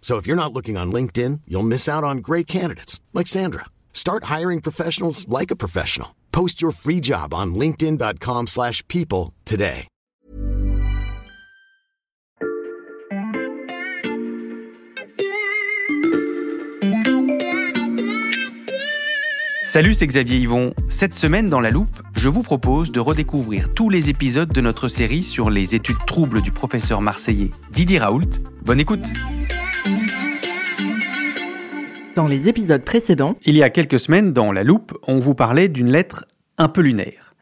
So if you're not looking on LinkedIn, you'll miss out on great candidates like Sandra. Start hiring professionals like a professional. Post your free job on linkedin.com/people today. Salut, c'est Xavier Yvon. Cette semaine dans La Loupe, je vous propose de redécouvrir tous les épisodes de notre série sur les études troubles du professeur marseillais Didier Raoult. Bonne écoute Les épisodes précédents, Il y a quelques semaines, dans La Loupe, on vous parlait d'une lettre un peu lunaire.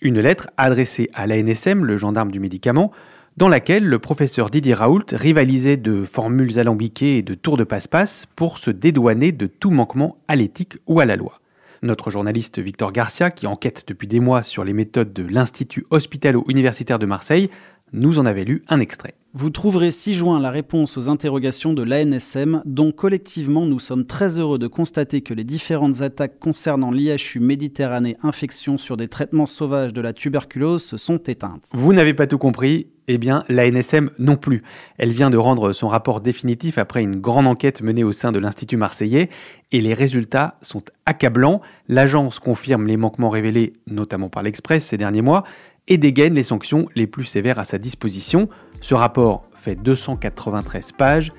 Une lettre adressée à l'ANSM, le gendarme du médicament, dans laquelle le professeur Didier Raoult rivalisait de formules alambiquées et de tours de passe-passe pour se dédouaner de tout manquement à l'éthique ou à la loi. Notre journaliste Victor Garcia, qui enquête depuis des mois sur les méthodes de l'Institut hospitalo-universitaire de Marseille, nous en avait lu un extrait. Vous trouverez 6 juin la réponse aux interrogations de l'ANSM, dont collectivement nous sommes très heureux de constater que les différentes attaques concernant l'IHU Méditerranée Infection sur des traitements sauvages de la tuberculose se sont éteintes. Vous n'avez pas tout compris Eh bien, l'ANSM non plus. Elle vient de rendre son rapport définitif après une grande enquête menée au sein de l'Institut marseillais et les résultats sont accablants. L'agence confirme les manquements révélés, notamment par l'Express ces derniers mois, et dégaine les sanctions les plus sévères à sa disposition. Ce rapport fait 293 pages.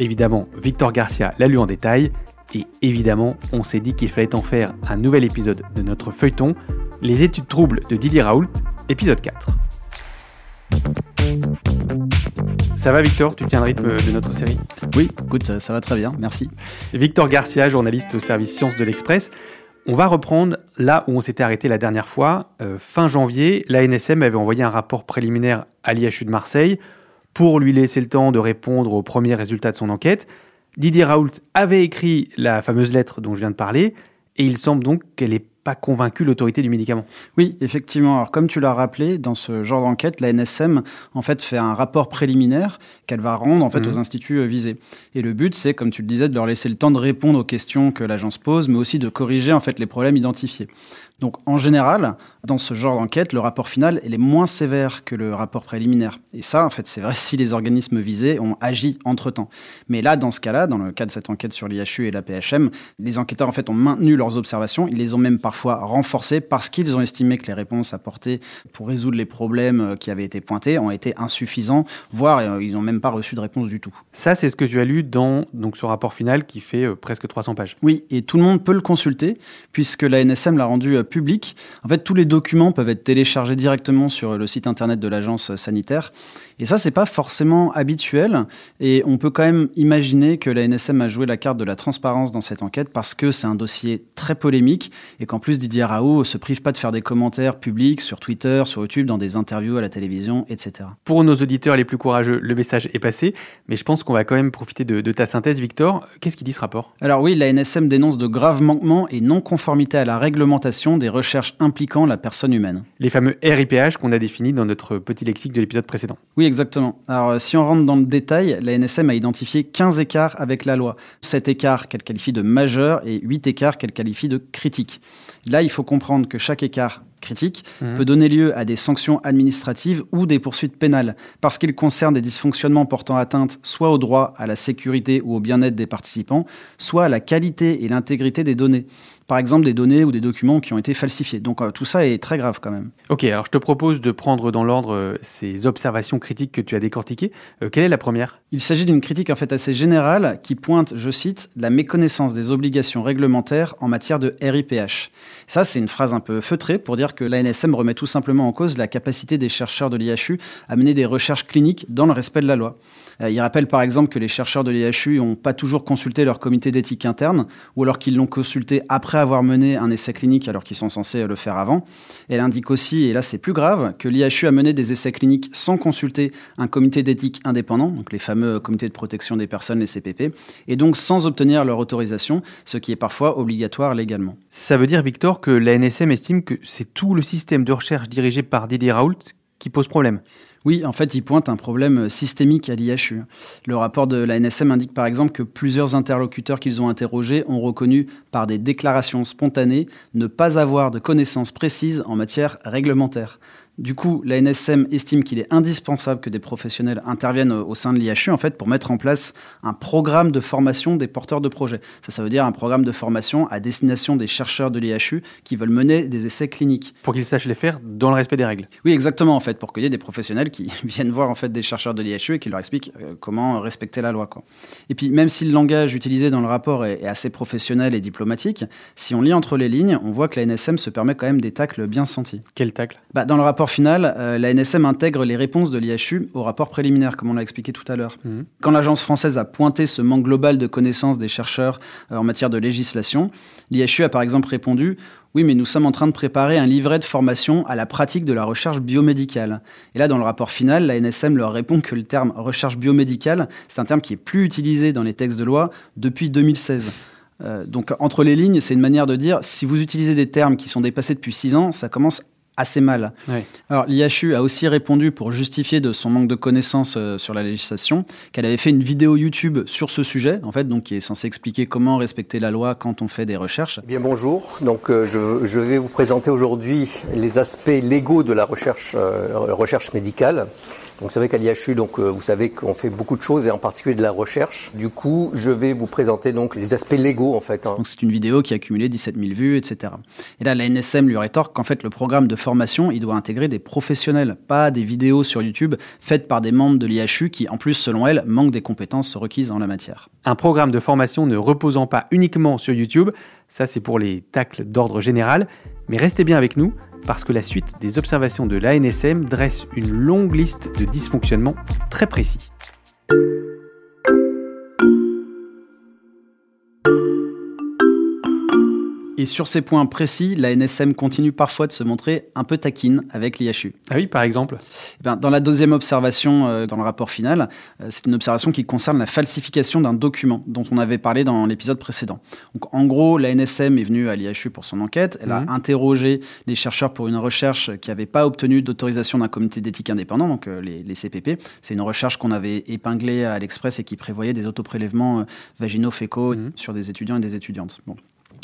Évidemment, Victor Garcia l'a lu en détail. Et évidemment, on s'est dit qu'il fallait en faire un nouvel épisode de notre feuilleton, Les études troubles de Didier Raoult, épisode 4. Ça va Victor? Tu tiens le rythme de notre série? Oui, écoute, ça, ça va très bien, merci. Victor Garcia, journaliste au service Sciences de l'Express. On va reprendre là où on s'était arrêté la dernière fois. Euh, fin janvier, l'ANSM avait envoyé un rapport préliminaire à l'IHU de Marseille pour lui laisser le temps de répondre aux premiers résultats de son enquête. Didier Raoult avait écrit la fameuse lettre dont je viens de parler et il semble donc qu'elle n'ait pas convaincu l'autorité du médicament. Oui, effectivement. Alors, comme tu l'as rappelé, dans ce genre d'enquête, la NSM en fait fait un rapport préliminaire qu'elle va rendre en fait Mhm. aux instituts euh, visés. Et le but, c'est, comme tu le disais, de leur laisser le temps de répondre aux questions que l'agence pose, mais aussi de corriger en fait les problèmes identifiés. Donc, en général, dans ce genre d'enquête, le rapport final il est moins sévère que le rapport préliminaire. Et ça, en fait, c'est vrai si les organismes visés ont agi entre temps. Mais là, dans ce cas-là, dans le cas de cette enquête sur l'IHU et la PHM, les enquêteurs en fait ont maintenu leurs observations. Ils les ont même parfois renforcées parce qu'ils ont estimé que les réponses apportées pour résoudre les problèmes euh, qui avaient été pointés ont été insuffisants, voire euh, ils n'ont même pas reçu de réponse du tout. Ça, c'est ce que tu as lu dans donc, ce rapport final qui fait euh, presque 300 pages. Oui, et tout le monde peut le consulter puisque la NSM l'a rendu euh, public. En fait, tous les documents peuvent être téléchargés directement sur le site internet de l'agence sanitaire. Et ça, c'est pas forcément habituel. Et on peut quand même imaginer que la NSM a joué la carte de la transparence dans cette enquête parce que c'est un dossier très polémique et qu'en plus Didier Raoult se prive pas de faire des commentaires publics sur Twitter, sur YouTube, dans des interviews à la télévision, etc. Pour nos auditeurs les plus courageux, le message est passé, mais je pense qu'on va quand même profiter de, de ta synthèse, Victor. Qu'est-ce qu'il dit ce rapport? Alors oui, la NSM dénonce de graves manquements et non-conformité à la réglementation des recherches impliquant la personne humaine. Les fameux RIPH qu'on a définis dans notre petit lexique de l'épisode précédent. Oui, exactement. Alors, euh, si on rentre dans le détail, la NSM a identifié 15 écarts avec la loi. 7 écarts qu'elle qualifie de majeurs et 8 écarts qu'elle qualifie de critiques. Là, il faut comprendre que chaque écart critique mmh. peut donner lieu à des sanctions administratives ou des poursuites pénales, parce qu'il concerne des dysfonctionnements portant atteinte soit au droit, à la sécurité ou au bien-être des participants, soit à la qualité et l'intégrité des données par exemple des données ou des documents qui ont été falsifiés. Donc euh, tout ça est très grave quand même. Ok, alors je te propose de prendre dans l'ordre euh, ces observations critiques que tu as décortiquées. Euh, quelle est la première? Il s'agit d'une critique en fait assez générale qui pointe, je cite, la méconnaissance des obligations réglementaires en matière de RIPH. Ça, c'est une phrase un peu feutrée pour dire que l'ANSM remet tout simplement en cause la capacité des chercheurs de l'IHU à mener des recherches cliniques dans le respect de la loi. Il rappelle par exemple que les chercheurs de l'IHU n'ont pas toujours consulté leur comité d'éthique interne, ou alors qu'ils l'ont consulté après avoir mené un essai clinique alors qu'ils sont censés le faire avant. Elle indique aussi, et là c'est plus grave, que l'IHU a mené des essais cliniques sans consulter un comité d'éthique indépendant, donc les fameux comités de protection des personnes, les CPP, et donc sans obtenir leur autorisation, ce qui est parfois obligatoire légalement. Ça veut dire, Victor, que la NSM estime que c'est tout le système de recherche dirigé par Didier Raoult qui pose problème? Oui, en fait, il pointe un problème systémique à l'IHU. Le rapport de la NSM indique par exemple que plusieurs interlocuteurs qu'ils ont interrogés ont reconnu par des déclarations spontanées ne pas avoir de connaissances précises en matière réglementaire. Du coup, la NSM estime qu'il est indispensable que des professionnels interviennent au sein de l'IHU en fait pour mettre en place un programme de formation des porteurs de projets. Ça, ça veut dire un programme de formation à destination des chercheurs de l'IHU qui veulent mener des essais cliniques. Pour qu'ils sachent les faire dans le respect des règles. Oui, exactement en fait, pour qu'il y ait des professionnels qui viennent voir en fait des chercheurs de l'IHU et qui leur expliquent euh, comment respecter la loi. Quoi. Et puis, même si le langage utilisé dans le rapport est, assez professionnel et diplomatique, si on lit entre les lignes, on voit que la NSM se permet quand même des tacles bien sentis. Quel tacle bah, Dans le rapport final, euh, la NSM intègre les réponses de l'IHU au rapport préliminaire, comme on l'a expliqué tout à l'heure. Mhm. Quand l'agence française a pointé ce manque global de connaissances des chercheurs euh, en matière de législation, l'IHU a par exemple répondu oui, mais nous sommes en train de préparer un livret de formation à la pratique de la recherche biomédicale. Et là, dans le rapport final, la NSM leur répond que le terme recherche biomédicale, c'est un terme qui est plus utilisé dans les textes de loi depuis 2016. Euh, donc, entre les lignes, c'est une manière de dire si vous utilisez des termes qui sont dépassés depuis six ans, ça commence assez mal. Alors l'IHU a aussi répondu pour justifier de son manque de connaissances euh, sur la législation qu'elle avait fait une vidéo YouTube sur ce sujet, en fait, donc qui est censée expliquer comment respecter la loi quand on fait des recherches. Eh bien bonjour, donc euh, je, je, vais vous présenter aujourd'hui les aspects légaux de la recherche, euh, recherche médicale. Donc c'est vrai qu'à l'IHU, donc euh, vous savez qu'on fait beaucoup de choses et en particulier de la recherche. Du coup, je vais vous présenter donc les aspects légaux en fait. Hein. Donc c'est une vidéo qui a cumulé 17 000 vues, etc. Et là, la NSM lui rétorque qu'en fait le programme de formation, il doit intégrer des professionnels, pas des vidéos sur YouTube faites par des membres de l'IHU qui, en plus, selon elle, manquent des compétences requises en la matière. Un programme de formation ne reposant pas uniquement sur YouTube, ça c'est pour les tacles d'ordre général, mais restez bien avec nous parce que la suite des observations de l'ANSM dresse une longue liste de dysfonctionnements très précis. Et sur ces points précis, la NSM continue parfois de se montrer un peu taquine avec l'IHU. Ah oui, par exemple eh ben, Dans la deuxième observation, euh, dans le rapport final, euh, c'est une observation qui concerne la falsification d'un document dont on avait parlé dans l'épisode précédent. Donc, en gros, la NSM est venue à l'IHU pour son enquête. Elle a mhm. interrogé les chercheurs pour une recherche qui n'avait pas obtenu d'autorisation d'un comité d'éthique indépendant, donc euh, les, CPP. C'est une recherche qu'on avait épinglée à l'Express et qui prévoyait des autoprélèvements vaginaux fécaux mhm. sur des étudiants et des étudiantes. Bon.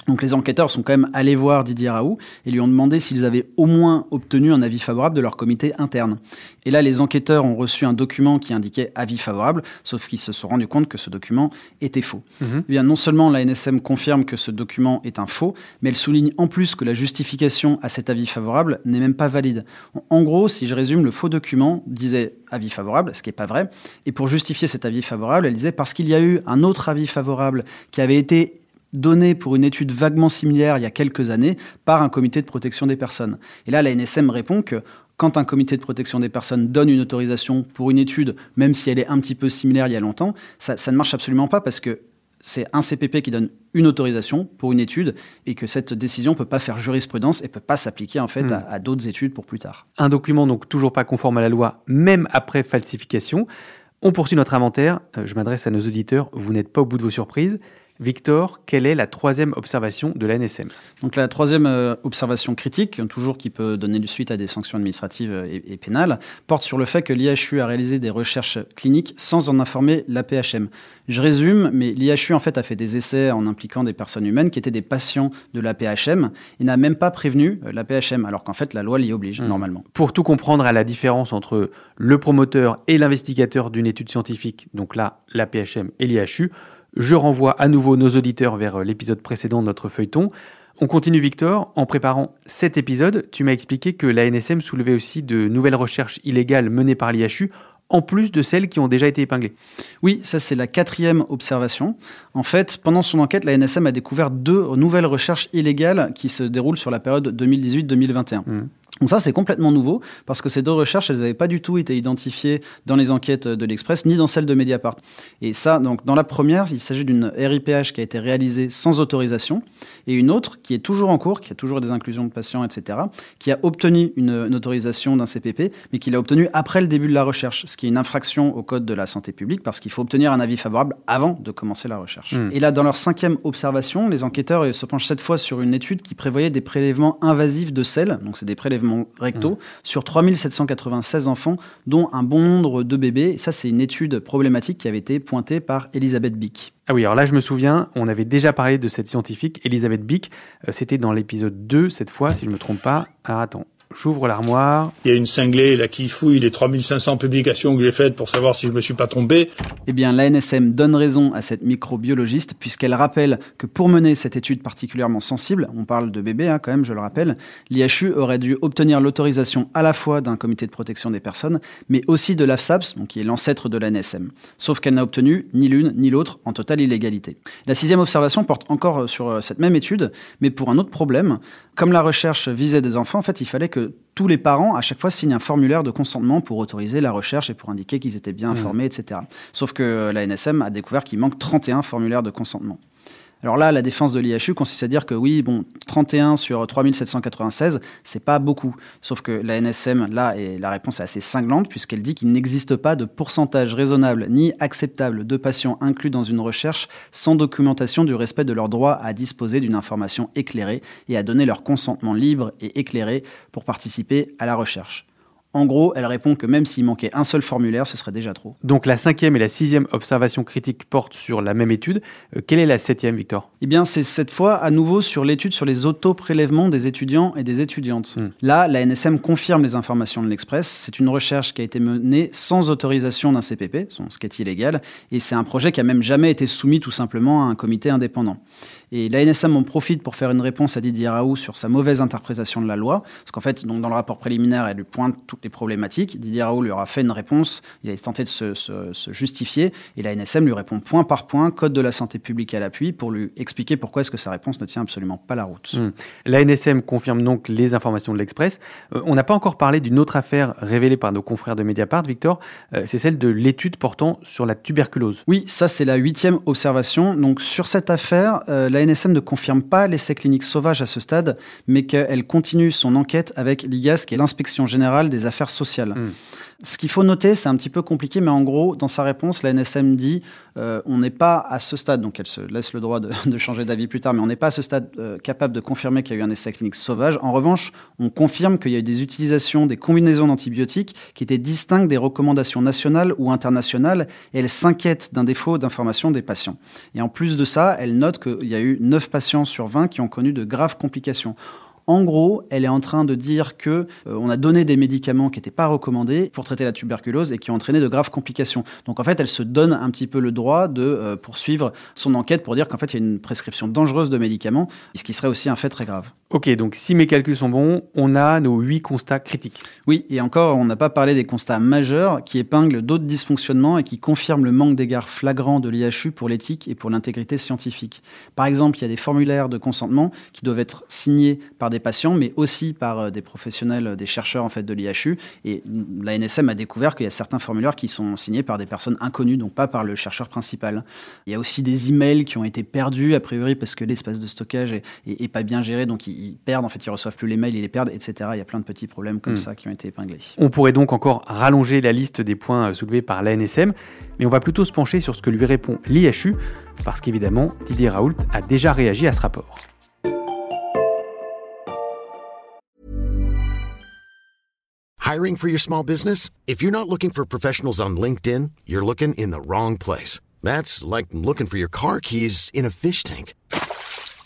Donc les enquêteurs sont quand même allés voir Didier Raoult et lui ont demandé s'ils avaient au moins obtenu un avis favorable de leur comité interne. Et là, les enquêteurs ont reçu un document qui indiquait avis favorable, sauf qu'ils se sont rendus compte que ce document était faux. Mhm. Eh bien, non seulement la NSM confirme que ce document est un faux, mais elle souligne en plus que la justification à cet avis favorable n'est même pas valide. En gros, si je résume, le faux document disait avis favorable, ce qui n'est pas vrai. Et pour justifier cet avis favorable, elle disait parce qu'il y a eu un autre avis favorable qui avait été donné pour une étude vaguement similaire il y a quelques années par un comité de protection des personnes. Et là, la NSM répond que quand un comité de protection des personnes donne une autorisation pour une étude, même si elle est un petit peu similaire il y a longtemps, ça, ne marche absolument pas parce que c'est un CPP qui donne une autorisation pour une étude et que cette décision ne peut pas faire jurisprudence et ne peut pas s'appliquer en fait hmm. à, à d'autres études pour plus tard. Un document donc toujours pas conforme à la loi, même après falsification. On poursuit notre inventaire. Euh, je m'adresse à nos auditeurs. Vous n'êtes pas au bout de vos surprises. Victor, quelle est la troisième observation de l'ANSM Donc la troisième euh, observation critique, toujours qui peut donner du suite à des sanctions administratives et, et pénales, porte sur le fait que l'IHU a réalisé des recherches cliniques sans en informer l'APHM. Je résume, mais l'IHU en fait a fait des essais en impliquant des personnes humaines qui étaient des patients de l'APHM et n'a même pas prévenu euh, l'APHM, alors qu'en fait la loi l'y oblige Mmh. normalement. Pour tout comprendre à la différence entre le promoteur et l'investigateur d'une étude scientifique, donc là l'APHM et l'IHU, je renvoie à nouveau nos auditeurs vers euh, l'épisode précédent de notre feuilleton. On continue Victor, en préparant cet épisode, tu m'as expliqué que la NSM soulevait aussi de nouvelles recherches illégales menées par l'IHU, en plus de celles qui ont déjà été épinglées. Oui, ça c'est la quatrième observation. En fait, pendant son enquête, la NSM a découvert deux nouvelles recherches illégales qui se déroulent sur la période 2018-2021. Mhm. Donc ça, c'est complètement nouveau, parce que ces deux recherches, elles n'avaient pas du tout été identifiées dans les enquêtes de l'Express, ni dans celles de Mediapart. Et ça, donc, dans la première, il s'agit d'une RIPH qui a été réalisée sans autorisation, et une autre qui est toujours en cours, qui a toujours des inclusions de patients, etc., qui a obtenu une, une autorisation d'un CPP, mais qui l'a obtenue après le début de la recherche, ce qui est une infraction au Code de la santé publique, parce qu'il faut obtenir un avis favorable avant de commencer la recherche. Mm. Et là, dans leur cinquième observation, les enquêteurs se penchent cette fois sur une étude qui prévoyait des prélèvements invasifs de sel, donc c'est des prélèvements rectaux, sur 3796 enfants, dont un bon nombre de bébés. Et ça, c'est une étude problématique qui avait été pointée par Elisabeth Bick. Ah oui, alors là je me souviens, on avait déjà parlé de cette scientifique, Elisabeth Bick, Euh, c'était dans l'épisode 2 cette fois, si je ne me trompe pas. Alors attends, j'ouvre l'armoire. Il y a une cinglée là qui fouille les 3500 publications que j'ai faites pour savoir si je me suis pas trompé. Eh bien, l'ANSM donne raison à cette microbiologiste puisqu'elle rappelle que pour mener cette étude particulièrement sensible, on parle de bébés hein, quand même, je le rappelle, l'IHU aurait dû obtenir l'autorisation à la fois d'un comité de protection des personnes, mais aussi de l'AFSAPS, donc qui est l'ancêtre de l'ANSM. Sauf qu'elle n'a obtenu ni l'une ni l'autre en totale illégalité. La sixième observation porte encore sur euh, cette même étude, mais pour un autre problème. Comme la recherche visait des enfants, en fait, il fallait que tous les parents, à chaque fois, signent un formulaire de consentement pour autoriser la recherche et pour indiquer qu'ils étaient bien informés, etc. Sauf que euh, la NSM a découvert qu'il manque 31 formulaires de consentement. Alors là, la défense de l'IHU consiste à dire que oui, bon, 31 sur 3796, c'est pas beaucoup. Sauf que la NSM, là, et la réponse est assez cinglante, puisqu'elle dit qu'il n'existe pas de pourcentage raisonnable ni acceptable de patients inclus dans une recherche sans documentation du respect de leur droit à disposer d'une information éclairée et à donner leur consentement libre et éclairé pour participer à la recherche. En gros, elle répond que même s'il manquait un seul formulaire, ce serait déjà trop. Donc la cinquième et la sixième observation critique portent sur la même étude. Euh, quelle est la septième, Victor? Eh bien, c'est cette fois à nouveau sur l'étude sur les auto-prélèvements des étudiants et des étudiantes. Hmm. Là, la NSM confirme les informations de l'Express. C'est une recherche qui a été menée sans autorisation d'un CPP, ce qui est illégal, et c'est un projet qui a même jamais été soumis tout simplement à un comité indépendant. Et la NSM en profite pour faire une réponse à Didier Raoult sur sa mauvaise interprétation de la loi, parce qu'en fait, donc, dans le rapport préliminaire, elle lui pointe toutes les problématiques. Didier Raoult lui aura fait une réponse, il a tenté de se, se- se justifier, et la NSM lui répond point par point, code de la santé publique à l'appui, pour lui expliquer pourquoi est-ce que sa réponse ne tient absolument pas la route. Hmm. La NSM confirme donc les informations de l'Express. Euh, on n'a pas encore parlé d'une autre affaire révélée par nos confrères de Mediapart, Victor. Euh, c'est celle de l'étude portant sur la tuberculose. Oui, ça c'est la huitième observation. Donc sur cette affaire, euh, NSM ne confirme pas l'essai clinique sauvage à ce stade, mais qu'elle continue son enquête avec l'IGAS, qui est l'inspection générale des affaires sociales. Mm. Ce qu'il faut noter, c'est un petit peu compliqué, mais en gros, dans sa réponse, la NSM dit euh, on n'est pas à ce stade, donc elle se laisse le droit de, changer d'avis plus tard, mais on n'est pas à ce stade euh, capable de confirmer qu'il y a eu un essai clinique sauvage. En revanche, on confirme qu'il y a eu des utilisations, des combinaisons d'antibiotiques qui étaient distinctes des recommandations nationales ou internationales, et elle s'inquiète d'un défaut d'information des patients. Et en plus de ça, elle note qu'il y a eu 9 patients sur 20 qui ont connu de graves complications. En gros, elle est en train de dire que euh, on a donné des médicaments qui n'étaient pas recommandés pour traiter la tuberculose et qui ont entraîné de graves complications. Donc en fait, elle se donne un petit peu le droit de euh, poursuivre son enquête pour dire qu'en fait, il y a une prescription dangereuse de médicaments, ce qui serait aussi un fait très grave. Ok, donc si mes calculs sont bons, on a nos huit constats critiques. Oui, et encore, on n'a pas parlé des constats majeurs qui épinglent d'autres dysfonctionnements et qui confirment le manque d'égard flagrant de l'IHU pour l'éthique et pour l'intégrité scientifique. Par exemple, il y a des formulaires de consentement qui doivent être signés par des patients, mais aussi par euh, des professionnels, des chercheurs en fait de l'IHU. Et la NSM a découvert qu'il y a certains formulaires qui sont signés par des personnes inconnues, donc pas par le chercheur principal. Il y a aussi des emails qui ont été perdus a priori parce que l'espace de stockage est, pas bien géré, donc ils, ils perdent, en fait, ils reçoivent plus les mails, ils les perdent, etc. Il y a plein de petits problèmes comme Mm. ça qui ont été épinglés. On pourrait donc encore rallonger la liste des points euh, soulevés par l'ANSM, mais on va plutôt se pencher sur ce que lui répond l'IHU, parce qu'évidemment, Didier Raoult a déjà réagi à ce rapport. Hiring for your small business? If you're not looking for professionals on LinkedIn, you're looking in the wrong place. That's like looking for your car keys in a fish tank.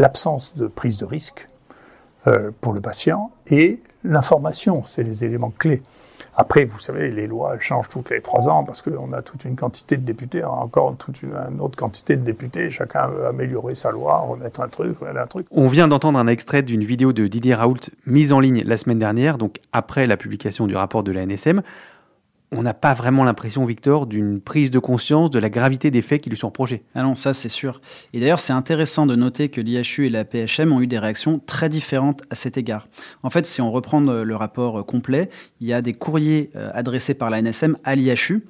l'absence de prise de risque euh, pour le patient et l'information, c'est les éléments clés. Après, vous savez, les lois changent toutes les trois ans parce qu'on a toute une quantité de députés, a encore toute une, une autre quantité de députés. Chacun veut améliorer sa loi, remettre un truc, remettre un truc. On vient d'entendre un extrait d'une vidéo de Didier Raoult mise en ligne la semaine dernière, donc après la publication du rapport de la NSM. On n'a pas vraiment l'impression, Victor, d'une prise de conscience de la gravité des faits qui lui sont reprochés. Ah non, ça c'est sûr. Et d'ailleurs, c'est intéressant de noter que l'IHU et la PHM ont eu des réactions très différentes à cet égard. En fait, si on reprend euh, le rapport euh, complet, il y a des courriers euh, adressés par la NSM à l'IHU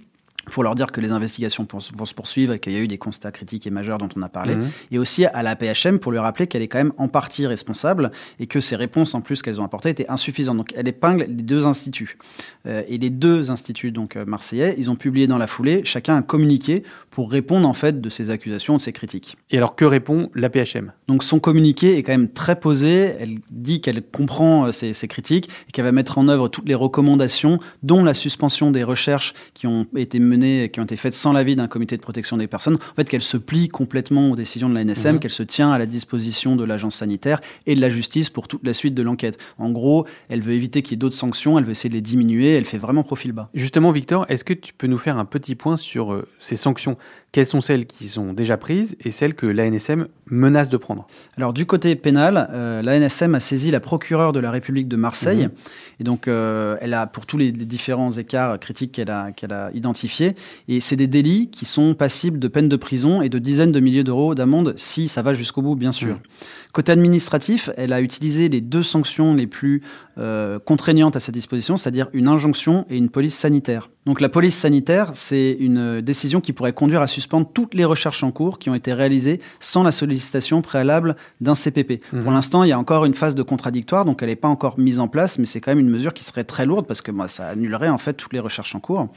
pour leur dire que les investigations vont se poursuivre et qu'il y a eu des constats critiques et majeurs dont on a parlé, Mhm. et aussi à la PHM pour lui rappeler qu'elle est quand même en partie responsable et que ses réponses en plus qu'elles ont apportées étaient insuffisantes. Donc elle épingle les deux instituts. Euh, et les deux instituts donc euh, marseillais, ils ont publié dans la foulée chacun un communiqué pour répondre en fait de ces accusations, de ces critiques. Et alors, que répond la PHM Donc son communiqué est quand même très posé. Elle dit qu'elle comprend euh, ces, ces critiques et qu'elle va mettre en œuvre toutes les recommandations, dont la suspension des recherches qui ont été menées, qui ont été faites sans l'avis d'un comité de protection des personnes. En fait, qu'elle se plie complètement aux décisions de la NSM, Mhm. qu'elle se tient à la disposition de l'agence sanitaire et de la justice pour toute la suite de l'enquête. En gros, elle veut éviter qu'il y ait d'autres sanctions, elle veut essayer de les diminuer. Elle fait vraiment profil bas. Justement, Victor, est-ce que tu peux nous faire un petit point sur euh, ces sanctions? Quelles sont celles qui sont déjà prises et celles que l'ANSM menace de prendre Alors du côté pénal, euh, la NSM a saisi la procureure de la République de Marseille. Mhm. Et donc euh, elle a, pour tous les, les différents écarts critiques qu'elle a, qu'elle a identifiés, et c'est des délits qui sont passibles de peine de prison et de dizaines de milliers d'euros d'amende si ça va jusqu'au bout, bien sûr. Mhm. Côté administratif, elle a utilisé les deux sanctions les plus euh, contraignantes à sa disposition, c'est-à-dire une injonction et une police sanitaire. Donc la police sanitaire, c'est une décision qui pourrait conduire à suspendre toutes les recherches en cours qui ont été réalisées sans la sollicitation préalable d'un CPP. Mhm. Pour l'instant, il y a encore une phase de contradictoire, donc elle n'est pas encore mise en place, mais c'est quand même une mesure qui serait très lourde parce que ça annulerait en fait toutes les recherches en cours.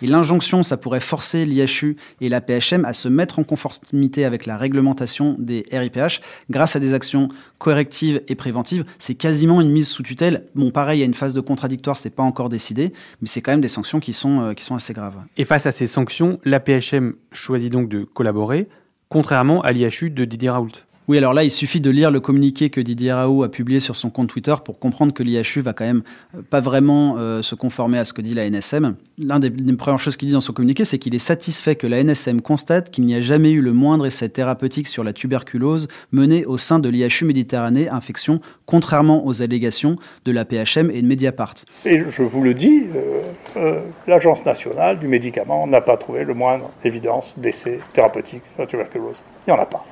Et l'injonction, ça pourrait forcer l'IHU et la PHM à se mettre en conformité avec la réglementation des RIPH grâce à des actions correctives et préventives. C'est quasiment une mise sous tutelle. Bon, pareil, il y a une phase de contradictoire, c'est pas encore décidé, mais c'est quand même des sanctions qui sont, euh, qui sont assez graves. Et face à ces sanctions, la PHM choisit donc de collaborer, contrairement à l'IHU de Didier Raoult. Oui, alors là, il suffit de lire le communiqué que Didier Raoult a publié sur son compte Twitter pour comprendre que l'IHU va quand même euh, pas vraiment euh, se conformer à ce que dit la NSM. L'un des, premières choses qu'il dit dans son communiqué, c'est qu'il est satisfait que la NSM constate qu'il n'y a jamais eu le moindre essai thérapeutique sur la tuberculose mené au sein de l'IHU Méditerranée Infection, contrairement aux allégations de la PHM et de Mediapart. Et je vous le dis, euh, l'Agence nationale du médicament n'a pas trouvé le moindre évidence d'essai thérapeutique sur la tuberculose. Il n'y en a pas.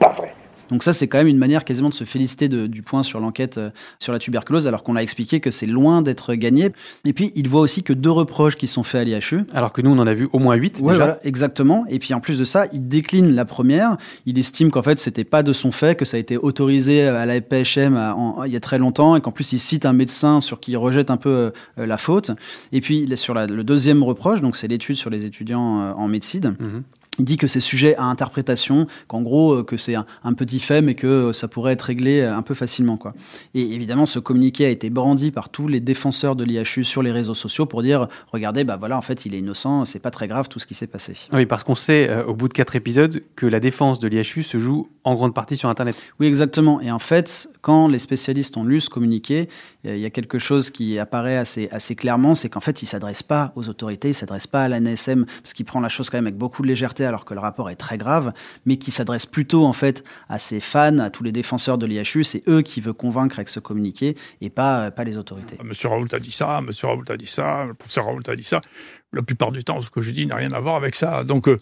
Pas vrai. Donc ça, c'est quand même une manière quasiment de se féliciter de- du point sur l'enquête euh, sur la tuberculose, alors qu'on a expliqué que c'est loin d'être gagné. Et puis, il voit aussi que deux reproches qui sont faits à l'IHU. Alors que nous, on en a vu au moins 8 Ouais, déjà. voilà, exactement. Et puis en plus de ça, il décline la première. Il estime qu'en fait, c'était pas de son fait, que ça a été autorisé à la PHM à- en- il y a très longtemps, et qu'en plus, il cite un médecin sur qui il rejette un peu euh, la faute. Et puis sur la- le deuxième reproche, donc c'est l'étude sur les étudiants euh, en médecine. Mhm. Il dit que c'est sujet à interprétation, qu'en gros, euh, que c'est un, petit fait, mais que euh, ça pourrait être réglé euh, un peu facilement. Quoi. Et évidemment, ce communiqué a été brandi par tous les défenseurs de l'IHU sur les réseaux sociaux pour dire regardez, bah voilà, en fait, il est innocent, c'est pas très grave tout ce qui s'est passé. Oui, parce qu'on sait, au bout de quatre épisodes, que la défense de l'IHU se joue en grande partie sur Internet. Oui, exactement. Et en fait, quand les spécialistes ont lu ce communiqué, il y a quelque chose qui apparaît assez, assez clairement, c'est qu'en fait, il ne s'adresse pas aux autorités, il ne s'adresse pas à la NSM, parce qu'il prend la chose quand même avec beaucoup de légèreté, alors que le rapport est très grave, mais qui s'adresse plutôt en fait à ses fans, à tous les défenseurs de l'IHU. C'est eux qui veut convaincre avec ce communiqué et pas, pas les autorités. Monsieur Raoult a dit ça, Monsieur Raoult a dit ça, le professeur Raoult a dit ça. La plupart du temps, ce que je dis n'a rien à voir avec ça. Donc, euh,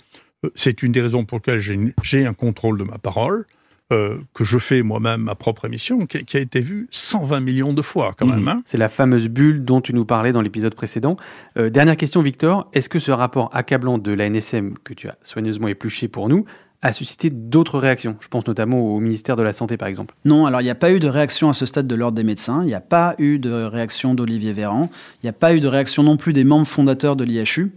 c'est une des raisons pour lesquelles j'ai un contrôle de ma parole. Euh, que je fais moi-même ma propre émission, qui, a été vue 120 millions de fois quand même. Hein. C'est la fameuse bulle dont tu nous parlais dans l'épisode précédent. Euh, dernière question, Victor. Est-ce que ce rapport accablant de la NSM que tu as soigneusement épluché pour nous a suscité d'autres réactions? Je pense notamment au ministère de la Santé, par exemple. Non, alors il n'y a pas eu de réaction à ce stade de l'Ordre des médecins, il n'y a pas eu de réaction d'Olivier Véran, il n'y a pas eu de réaction non plus des membres fondateurs de l'IHU.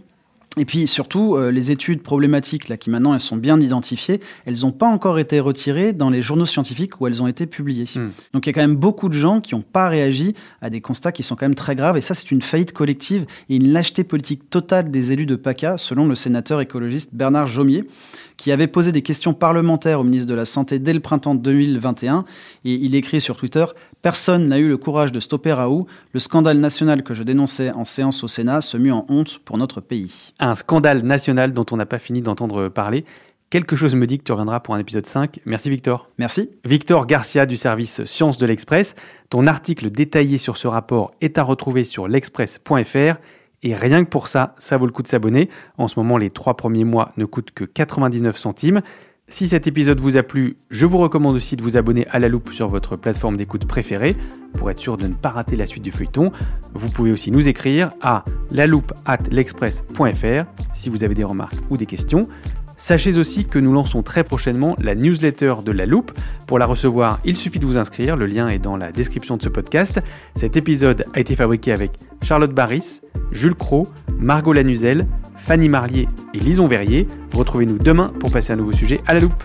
Et puis surtout, euh, les études problématiques, là, qui maintenant elles sont bien identifiées, elles n'ont pas encore été retirées dans les journaux scientifiques où elles ont été publiées. Hmm. Donc il y a quand même beaucoup de gens qui n'ont pas réagi à des constats qui sont quand même très graves. Et ça, c'est une faillite collective et une lâcheté politique totale des élus de PACA, selon le sénateur écologiste Bernard Jomier qui avait posé des questions parlementaires au ministre de la Santé dès le printemps 2021. Et il écrit sur Twitter Personne n'a eu le courage de stopper Raoult. Le scandale national que je dénonçais en séance au Sénat se mue en honte pour notre pays. Un scandale national dont on n'a pas fini d'entendre parler. Quelque chose me dit que tu reviendras pour un épisode 5. Merci Victor. Merci. Victor Garcia du service Sciences de l'Express. Ton article détaillé sur ce rapport est à retrouver sur l'express.fr. Et rien que pour ça, ça vaut le coup de s'abonner. En ce moment, les trois premiers mois ne coûtent que 99 centimes. Si cet épisode vous a plu, je vous recommande aussi de vous abonner à la loupe sur votre plateforme d'écoute préférée pour être sûr de ne pas rater la suite du feuilleton. Vous pouvez aussi nous écrire à la at l'express.fr si vous avez des remarques ou des questions. Sachez aussi que nous lançons très prochainement la newsletter de La Loupe. Pour la recevoir, il suffit de vous inscrire, le lien est dans la description de ce podcast. Cet épisode a été fabriqué avec Charlotte Barris, Jules Cro, Margot Lanuzel, Fanny Marlier et Lison Verrier. Retrouvez-nous demain pour passer un nouveau sujet à La Loupe.